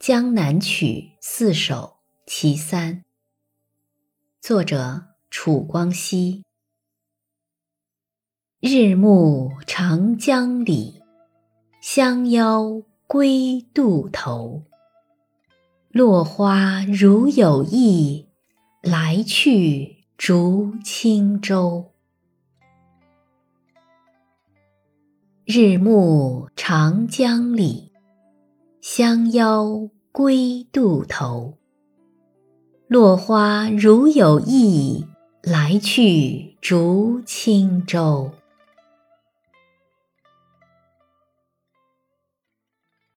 江南曲》四首其三。作者：楚光熙。日暮长江里，相邀归渡头。落花如有意，来去逐轻舟。日暮长江里，相邀归渡头。落花如有意，来去逐轻舟。